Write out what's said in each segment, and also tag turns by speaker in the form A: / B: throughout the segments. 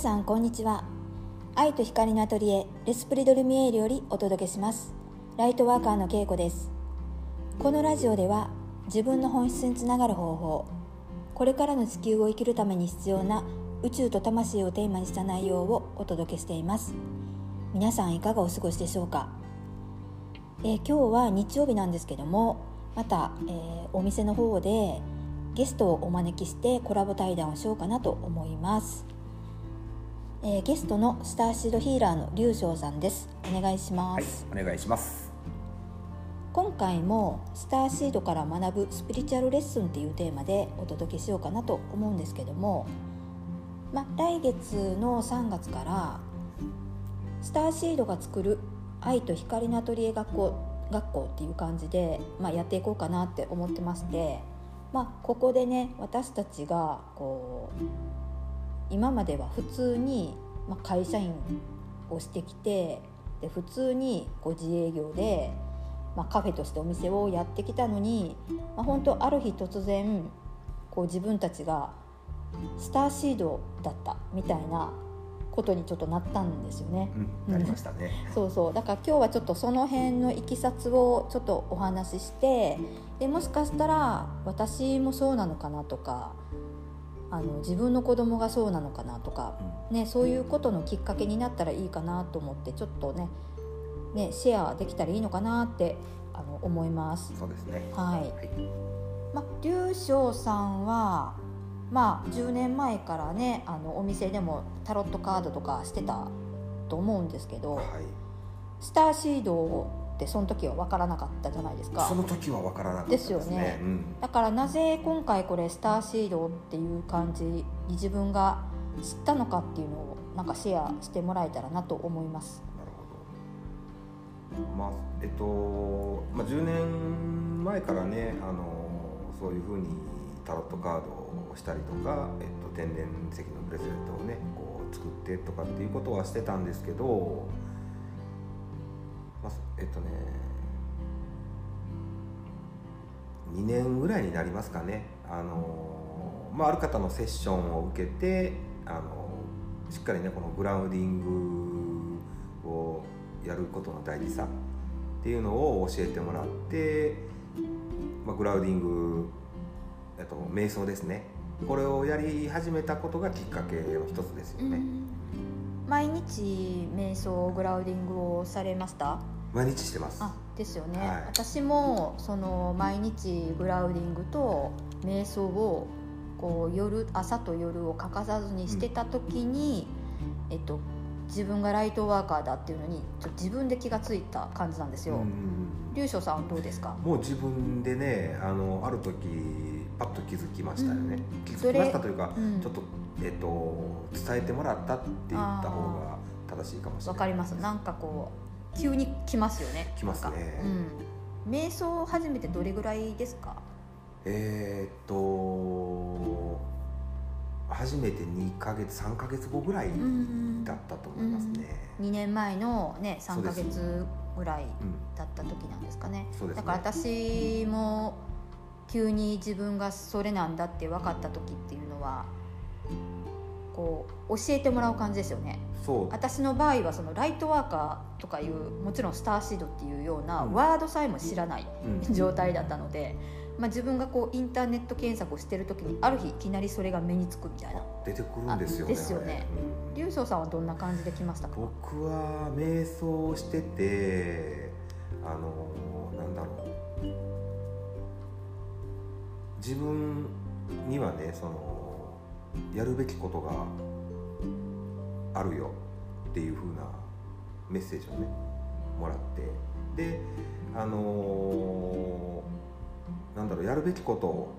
A: さんこんにちは。愛と光のアトリエレスプリドルミエールよりお届けします。ライトワーカーのけいこです。このラジオでは自分の本質につながる方法これからの地球を生きるために必要な宇宙と魂をテーマにした内容をお届けしています。皆さんいかがお過ごしでしょうか、えー、今日は日曜日なんですけどもまた、えー、お店の方でゲストをお招きしてコラボ対談をしようかなと思います、えー、ゲストのスターシードヒーラーの龍翔さんです。お願いします、
B: はい、お願いします。
A: 今回もスターシードから学ぶスピリチュアルレッスンっていうテーマでお届けしようかなと思うんですけどもま来月の3月からスターシードが作る愛と光のアトリエ学校学校っていう感じで、まあ、やっていこうかなって思ってましてまあ、ここでね私たちがこう今までは普通に、まあ、会社員をしてきてで普通にこう自営業で、まあ、カフェとしてお店をやってきたのに、まあ、本当ある日突然こう自分たちがスターシードだったみたいなことにちょっとなったんですよね。
B: うん、なりましたね。
A: そうそうだから今日はちょっとその辺のいきさつをちょっとお話ししてでもしかしたら私もそうなのかなとかあの自分の子供がそうなのかなとか、うん、ね、そういうことのきっかけになったらいいかなと思ってちょっとねねシェアできたらいいのかなってあの思います。
B: そうですね。
A: はい、はい、まあ、龍翔さんはまあ10年前からねあのお店でもタロットカードとかしてたと思うんですけど、はい、スターシードってその時は分からなかったじゃないですか。
B: その時は分からなかった
A: ですよね、うん、だからなぜ今回これスターシードっていう感じに自分が知ったのかっていうのをなんかシェアしてもらえたらなと思います。
B: なるほど。まあえっと、まあ、10年前からねあのそういうふうにタロットカードをしたりとか、えっと、天然石のブレスレットをねこう作ってとかっていうことはしてたんですけど、まあ、えっとね2年ぐらいになりますかね。あの、まあ、ある方のセッションを受けてあのしっかりねこのグラウディングをやることの大事さっていうのを教えてもらって、まあ、グラウディングえっと、瞑想ですね。これをやり始めたことがきっかけの一つですよね、
A: 毎日瞑想グラウディングをされました？
B: 毎日してます。
A: あですよね、はい、私もその毎日グラウディングと瞑想をこう夜朝と夜を欠かさずにしてた時に、うん、えっと自分がライトワーカーだっていうのにちょ自分で気が付いた感じなんですよ。龍翔さんどうですか？
B: もう自分でねあのある時パッと気づきましたよね、うん、気づきましたというか、うん、ちょっと,、えーと、伝えてもらったって言った方が正しいかもしれない。
A: わかります。なんかこう急に来ますよね。
B: 来ますね、
A: うん、瞑想を始めてどれぐらいですか？
B: えー、っと初めて2か月3か月後ぐらいだったと思いますね、
A: うん、2年前のね3か月ぐらいだった時なんですかね、ね、だから私も急に自分がそれなんだって分かった時っていうのはこう教えてもらう感じですよね。私の場合はそのライトワーカーとかいうもちろんスターシードっていうようなワードさえも知らない状態だったので、まあ、自分がこうインターネット検索をしてる時にある日いきなりそれが目につくみたいな。
B: 出てくるんですよね
A: ですよね。龍翔、うん、さんはどんな感じで来ましたか？
B: 僕は瞑想しててあのなんだろう。自分にはねそのやるべきことがあるよっていう風なメッセージをねもらって。であのー、なんだろうやるべきこと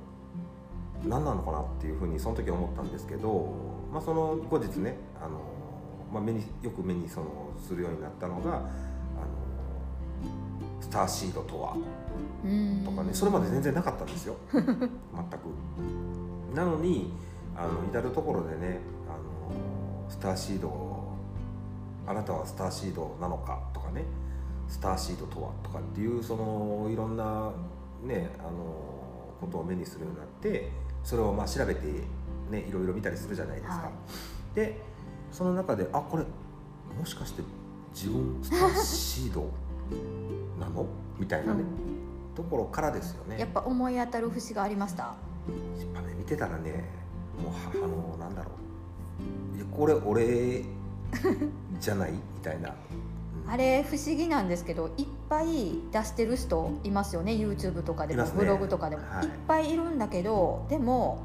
B: 何なのかなっていうふうにその時思ったんですけど、まあ、その後日ね、あのー、まあ、目によく目にそのするようになったのが、あのー、スターシードとはとかねそれまで全然なかったんですよ。全く。なのにあの至る所でねあのスターシードあなたはスターシードなのかとかねスターシードとはとかっていうそのいろんなねあのことを目にするようになってそれをまあ調べてねいろいろ見たりするじゃないですか。はい、でその中であこれもしかして自分スターシードなの？みたいなね、ところからですよね。
A: やっぱ思い当たる節がありました。
B: やっぱね見てたらねもうはあのなんだろう。いやこれ俺じゃない？みたいな、うん。
A: あれ不思議なんですけどいっぱい出してる人いますよね YouTube とかでも、
B: ね。
A: ブログとかでも、
B: はい。
A: い、っぱいいるんだけどでも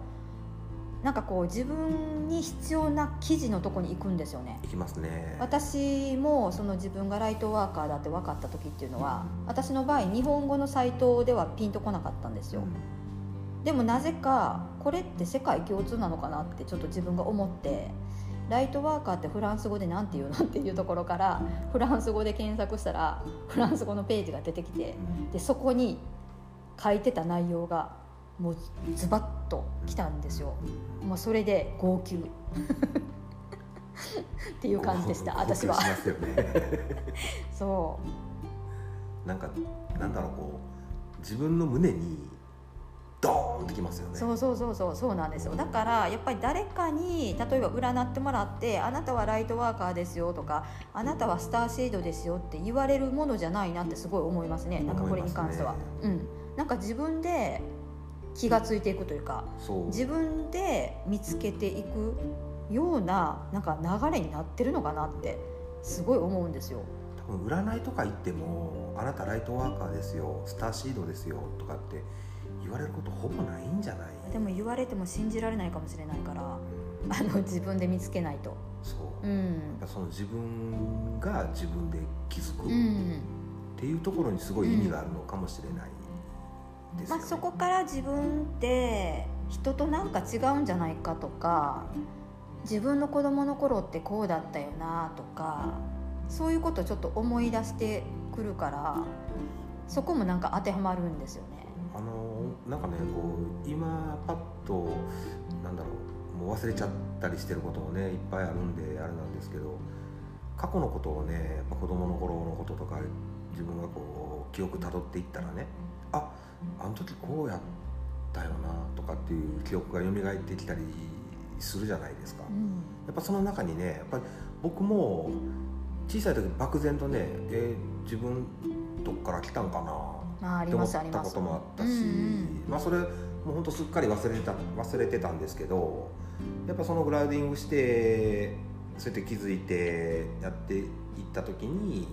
A: なんかこう自分に必要な記事のとこに行くんですよね。
B: いきますね。
A: 私もその自分がライトワーカーだって分かった時っていうのは私の場合日本語のサイトではピンとこなかったんですよ、でもなぜかこれって世界共通なのかなってちょっと自分が思ってライトワーカーってフランス語で何て言うのっていうところからフランス語で検索したらフランス語のページが出てきてでそこに書いてた内容がもうズバッときたんですよ。もうそれで号泣。っていう感じでした私は。そ
B: なんかなんだろうこう自分の胸にドーンってきますよね。
A: うそうそうそうそうそうなんですよ。だからやっぱり誰かに例えば占ってもらって「あなたはライトワーカーですよ」とか「あなたはスターシードですよ」って言われるものじゃないなってすごい思いますね。なんかこれに関しては、
B: 思い
A: うん。なんか自分で気が付いていくというか
B: そう。
A: 自分で見つけていくようななんか流れになってるのかなってすごい思うんですよ。
B: 多分占いとか行っても「あなたライトワーカーですよスターシードですよ」とかって言われることほぼないんじゃない？
A: でも言われても信じられないかもしれないから
B: うん。
A: あの自分で見つけないと。
B: そう、やっ
A: うん
B: ぱその自分が自分で気づくっ
A: うん。
B: ていうところにすごい意味があるのかもしれないですよね、
A: まあ、そこから自分って人となんか違うんじゃないかとか自分の子供の頃ってこうだったよなとかそういうことをちょっと思い出してくるからそこもなんか当てはまるんですよね。
B: あのなんかねこう今パッとなんだろうもう忘れちゃったりしてることもねいっぱいあるんであれなんですけど過去のことをねやっぱ子供の頃のこととか自分がこう記憶たどっていったらねああの時こうやったよなとかっていう記憶が蘇ってきたりするじゃないですか。
A: うん
B: やっぱその中にねやっぱり僕も小さい時漠然とねえー自分どっから来たんかな
A: ま
B: って思ったこともあったし、まあそれもうほんとすっかり忘れてた忘れてたんですけどやっぱそのグラウディングしてそうやって気づいてやっていった時に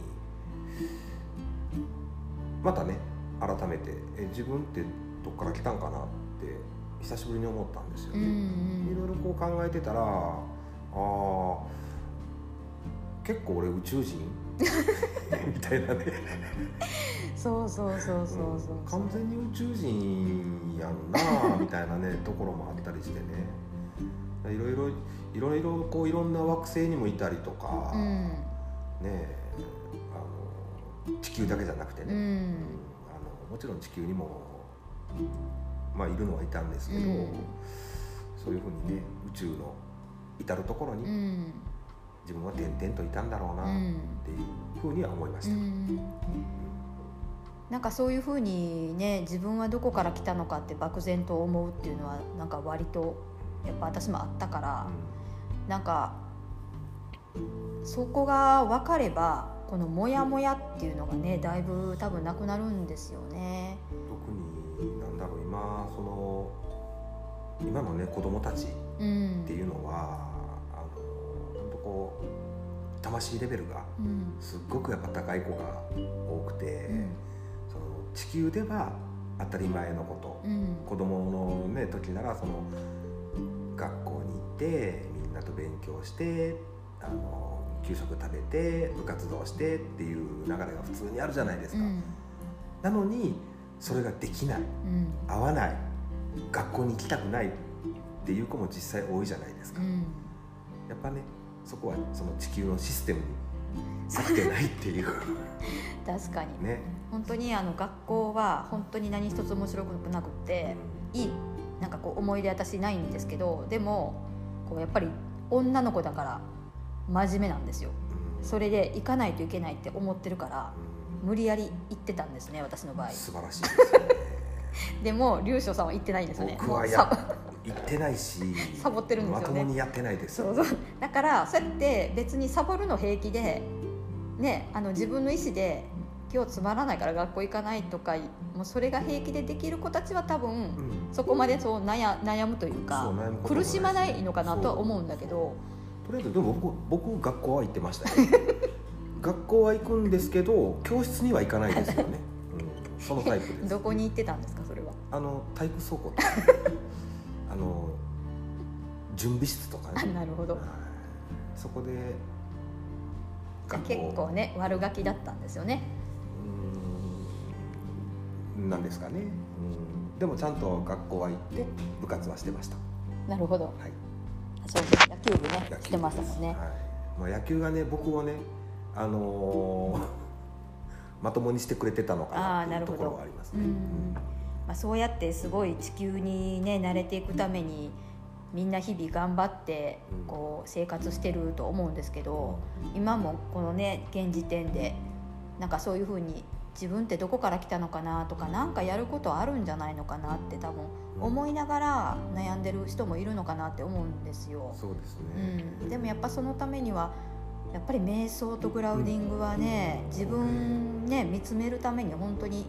B: またね改めてえ自分ってどっから来たんかなって久しぶりに思ったんですよね。いろい
A: ん
B: ろこう考えてたらあー結構俺宇宙人 みたいなね。
A: そうそうそうそうそう
B: 完全に宇宙人やんな みたいなねところもあったりしてね。いろいろいろいろこういろんな惑星にもいたりとか、
A: うん。
B: ねあの地球だけじゃなくてね、
A: うん。
B: あのもちろん地球にもまあいるのはいたんですけど、
A: うん。
B: そういうふうにね宇宙の至る所に
A: うん
B: 自分は点々といたんだろうなっていうふうには思いました。
A: うんなんかそういうふうにね自分はどこから来たのかって漠然と思うっていうのはなんか割とやっぱ私もあったからなんかそこが分かればこのモヤモヤっていうのがねだいぶ多分なくなるんですよね。
B: 特になんだろう今その今のね子供たち
A: うん
B: っていうのはあの本当こう魂レベルが
A: うん。
B: すっごくやっぱ高い子が多くて、
A: うん。
B: その地球では当たり前のこと、
A: うん。
B: 子供のね時ならその学校に行ってみんなと勉強してあの給食食べて部活動してっていう流れが普通にあるじゃないですか。
A: うん。
B: なのにそれができない。
A: うん。
B: 合わない。学校に行きたくないっていう子も実際多いじゃないですか、
A: うん。
B: やっぱねそこはその地球のシステムに合ってないっていう。
A: 確かに。
B: ね、
A: 本当にあの学校は本当に何一つ面白くなくっていいなんかこう思い出私ないんですけどでもこうやっぱり女の子だから真面目なんですよ。
B: うん。
A: それで行かないといけないって思ってるから
B: うん。
A: 無理やり行ってたんですね私の場合。
B: 素晴らしいですよね。
A: でも龍翔さんは行ってないんですよね。
B: 僕はや行ってないし
A: サボってるんですよね。
B: まともにやってないです。
A: そうそう。だからそうやって別にサボるの平気でねあの自分の意思で今日つまらないから学校行かないとかもうそれが平気でできる子たちは多分
B: うん。
A: そこまでそう悩悩むというか苦しまないのかなとは思うんだけど。
B: とりあえずでも僕僕学校は行ってましたよ 学校は行くんですけど教室には行かないですよね、うん、そのタイプです。
A: どこに行ってたんですかそれは。
B: あの体育倉庫あの準備室とか
A: あ
B: ね
A: なるほど。
B: はい。そこで学校。
A: 結構ね悪ガキだったんですよね。
B: うーん。なんですかね、うん、でもちゃんと学校は行って部活はしてました、
A: なるほど。
B: はい、
A: そうです野球部ねしてましたもんね。
B: はい。まあ、野球がね僕をねあのー まともにしてくれてたのかなっていうところはありますね。
A: うんまあ、そうやってすごい地球にね慣れていくためにみんな日々頑張って
B: うん。
A: こう生活してると思うんですけど今もこのね現時点でなんかそういうふうに自分ってどこから来たのかなとか何かやることあるんじゃないのかなって多分思いながら悩んでる人もいるのかなって思うんですよ。
B: そうですね、
A: うん、でもやっぱそのためにはやっぱり瞑想とグラウディングはね自分ね見つめるために本当に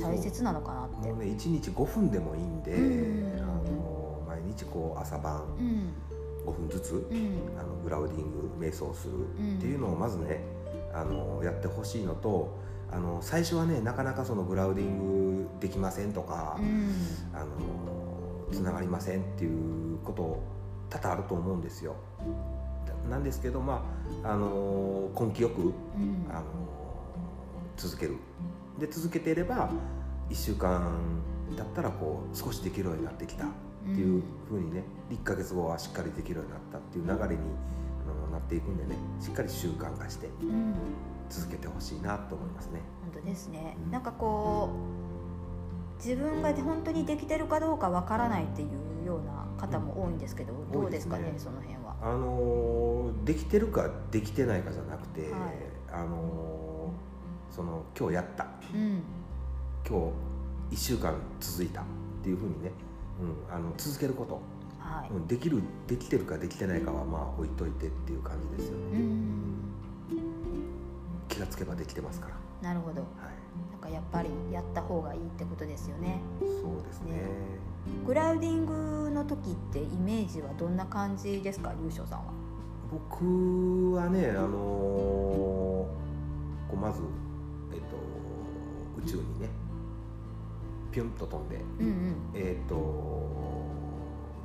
A: 大切なのかなって。
B: もうね1日5分でもいいんで、
A: うん。
B: あの毎日こう朝晩
A: うん。
B: 5分ずつ、
A: うん。
B: あのグラウディング瞑想する
A: うん
B: っていうのをまずねあのやってほしいのとあの最初はねなかなかそのグラウディングできませんとか、
A: うん。
B: あのつながりませんっていうこと多々あると思うんですよ。なんですけどまああの根気よく
A: うん。
B: あの続けるで続けていれば1週間だったらこう少しできるようになってきたっていうふうにね1ヶ月後はしっかりできるようになったっていう流れにあのなっていくんでねしっかり習慣化して
A: うん。
B: 続けてほしいなと思いますね。
A: 本当ですね。
B: うん。
A: なんかこう自分が本当にできてるかどうかわからないっていうような方も多いんですけど、どうですかねその辺は。
B: あのできてるかできてないかじゃなくて、
A: はい。
B: あのその今日やった。
A: うん。
B: 今日1週間続いたっていうふうにね、うん、あの続けること、
A: はい。
B: うん、できるできてるかできてないかはまあ置いといてっていう感じですよね、
A: うん
B: 気がつけばできてますから、
A: なるほど。
B: はい、
A: なんかやっぱりやった方がいいってことですよね。
B: そうですね。
A: ね。グラウディングの時ってイメージはどんな感じですか？龍翔さんは。
B: 僕はねあのーこうまず、えっと宇宙にねピュンと飛んで
A: うんうん。
B: えー、と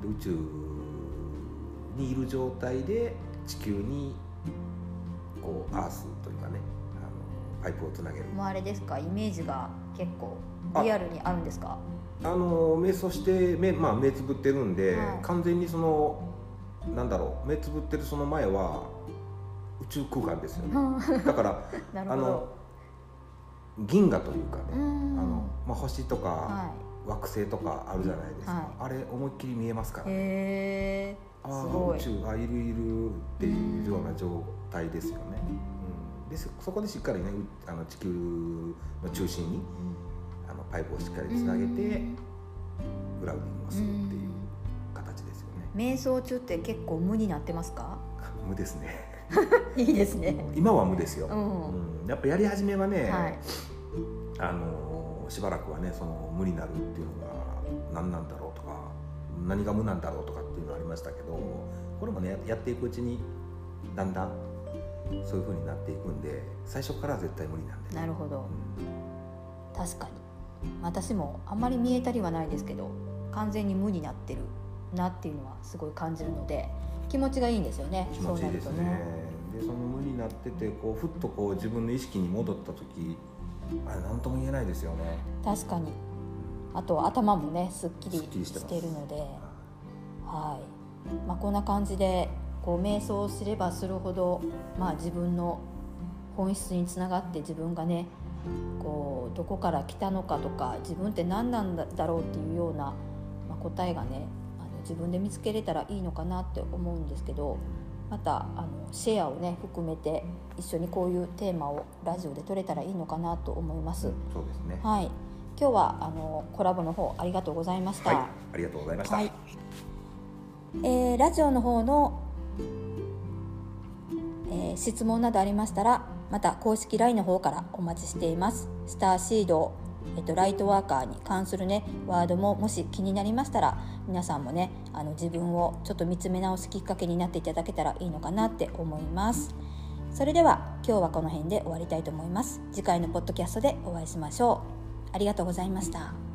B: で宇宙にいる状態で地球にこうアースというかねあのパイプをつなげる。
A: もうあれですか？イメージが結構
B: あ。
A: リアルにあるんですか？
B: あの瞑想して目,、まあ、目つぶってるんで、
A: はい。
B: 完全にそのなんだろう目つぶってるその前は宇宙空間ですよね。だからあの銀河というかね、
A: うん。
B: あのまあ、星とか
A: は
B: 惑星とかあるじゃないですか、
A: はい。
B: あれ思いっきり見えますから
A: いへえ
B: ああ宇宙あいるいるっていうような状態ですよね、うん、でそそこでしっかりねうあの地球の中心にあのパイプをしっかりつなげてグラウディングをするっていう形ですよね。
A: 瞑想中って結構無になってますか？
B: 無ですね。
A: いいですね。
B: 今は無ですよ、
A: うん。
B: うんやっぱやり始めはね、
A: はい。
B: あのしばらくはねその無になるっていうのが何なんだろうとか何が無なんだろうとかっていうのありましたけどこれもねやっていくうちにだんだんそういう風になっていくんで最初からは絶対無理なんで、
A: なるほど。
B: うん。
A: 確かに。私もあんまり見えたりはないですけど完全に無になってるなっていうのはすごい感じるので気持ちがいいんですよね。
B: 気持ちいいですね。
A: そうなる
B: でその無になっててこうふっとこう自分の意識に戻った時あれ何とも言えないですよね。
A: 確かに。あと頭もねすっきり
B: し
A: てるので。はい、まあ、こんな感じでこう瞑想すればするほど、まあ、自分の本質につながって自分がねこうどこから来たのかとか自分って何なんだろうっていうような、まあ、答えがねあの自分で見つけれたらいいのかなって思うんですけどまたあのシェアをね含めて一緒にこういうテーマをラジオで取れたらいいのかなと思います。
B: そうですね。
A: はい、今日はあのコラボの方ありがとうございました、
B: はい。ありがとうございました、
A: はい。えーラジオの方の、えー質問などありましたらまた公式 LINE の方からお待ちしています。スターシード、えっと、ライトワーカーに関するねワードももし気になりましたら皆さんもねあの自分をちょっと見つめ直すきっかけになっていただけたらいいのかなって思います。それでは今日はこの辺で終わりたいと思います。次回のポッドキャストでお会いしましょう。ありがとうございました。